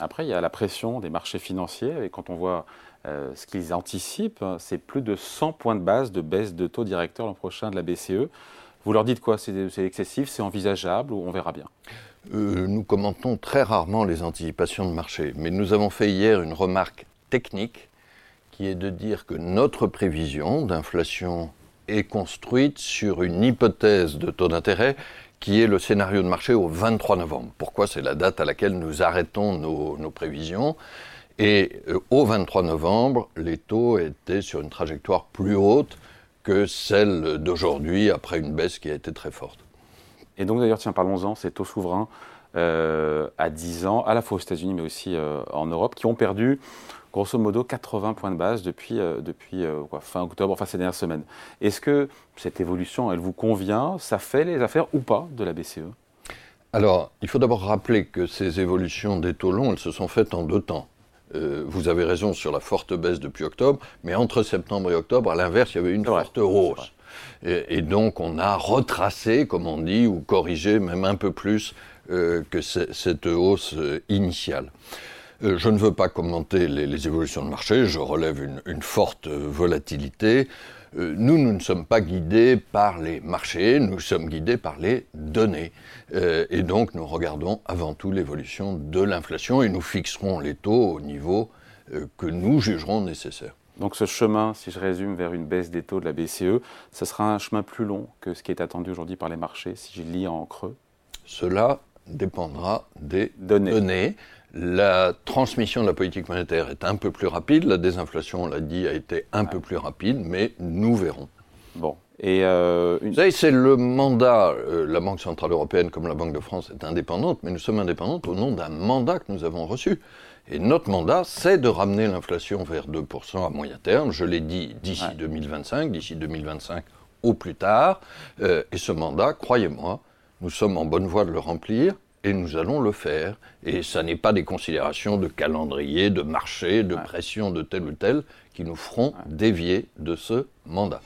Après, il y a la pression des marchés financiers, et quand on voit ce qu'ils anticipent, c'est plus de 100 points de base de baisse de taux directeur l'an prochain de la BCE. Vous leur dites quoi? C'est excessif, c'est envisageable ou on verra bien? Nous commentons très rarement les anticipations de marché, mais nous avons fait hier une remarque technique qui est de dire que notre prévision d'inflation est construite sur une hypothèse de taux d'intérêt qui est le scénario de marché au 23 novembre. Pourquoi C'est la date à laquelle nous arrêtons nos, prévisions? Et euh, au 23 novembre, les taux étaient sur une trajectoire plus haute que celle d'aujourd'hui, après une baisse qui a été très forte. Et donc d'ailleurs, tiens, parlons-en, ces taux souverains euh, à 10 ans, à la fois aux États-Unis, mais aussi euh, en Europe, qui ont perdu grosso modo 80 points de base depuis, euh, depuis euh, fin octobre, enfin ces dernières semaines. Est-ce que cette évolution, elle vous convient? Ça fait les affaires ou pas de la BCE Alors, il faut d'abord rappeler que ces évolutions des taux longs, elles se sont faites en deux temps. Euh, vous avez raison sur la forte baisse depuis octobre, mais entre septembre et octobre, à l'inverse, il y avait une forte hausse. Et, donc, on a retracé, comme on dit, ou corrigé même un peu plus que cette hausse initiale. Euh, je ne veux pas commenter les, évolutions de marché, je relève une, forte volatilité. Euh, nous, nous ne sommes pas guidés par les marchés, nous sommes guidés par les données. Euh, et donc, nous regardons avant tout l'évolution de l'inflation et nous fixerons les taux au niveau que nous jugerons nécessaire. Donc ce chemin, si je résume, vers une baisse des taux de la BCE, ce sera un chemin plus long que ce qui est attendu aujourd'hui par les marchés, si je lis en creux? Cela dépendra des données. La transmission de la politique monétaire est un peu plus rapide, la désinflation, on l'a dit, a été un peu plus rapide, mais nous verrons. Bon. Et euh, Vous savez, c'est le mandat, euh, la Banque Centrale Européenne comme la Banque de France est indépendante, mais nous sommes indépendantes au nom d'un mandat que nous avons reçu. Et notre mandat, c'est de ramener l'inflation vers 2% à moyen terme, je l'ai dit, d'ici 2025, d'ici 2025 au plus tard. Euh, et ce mandat, croyez-moi, nous sommes en bonne voie de le remplir et nous allons le faire. Et ça n'est pas des considérations de calendrier, de marché, de pression de tel ou tel qui nous feront dévier de ce mandat.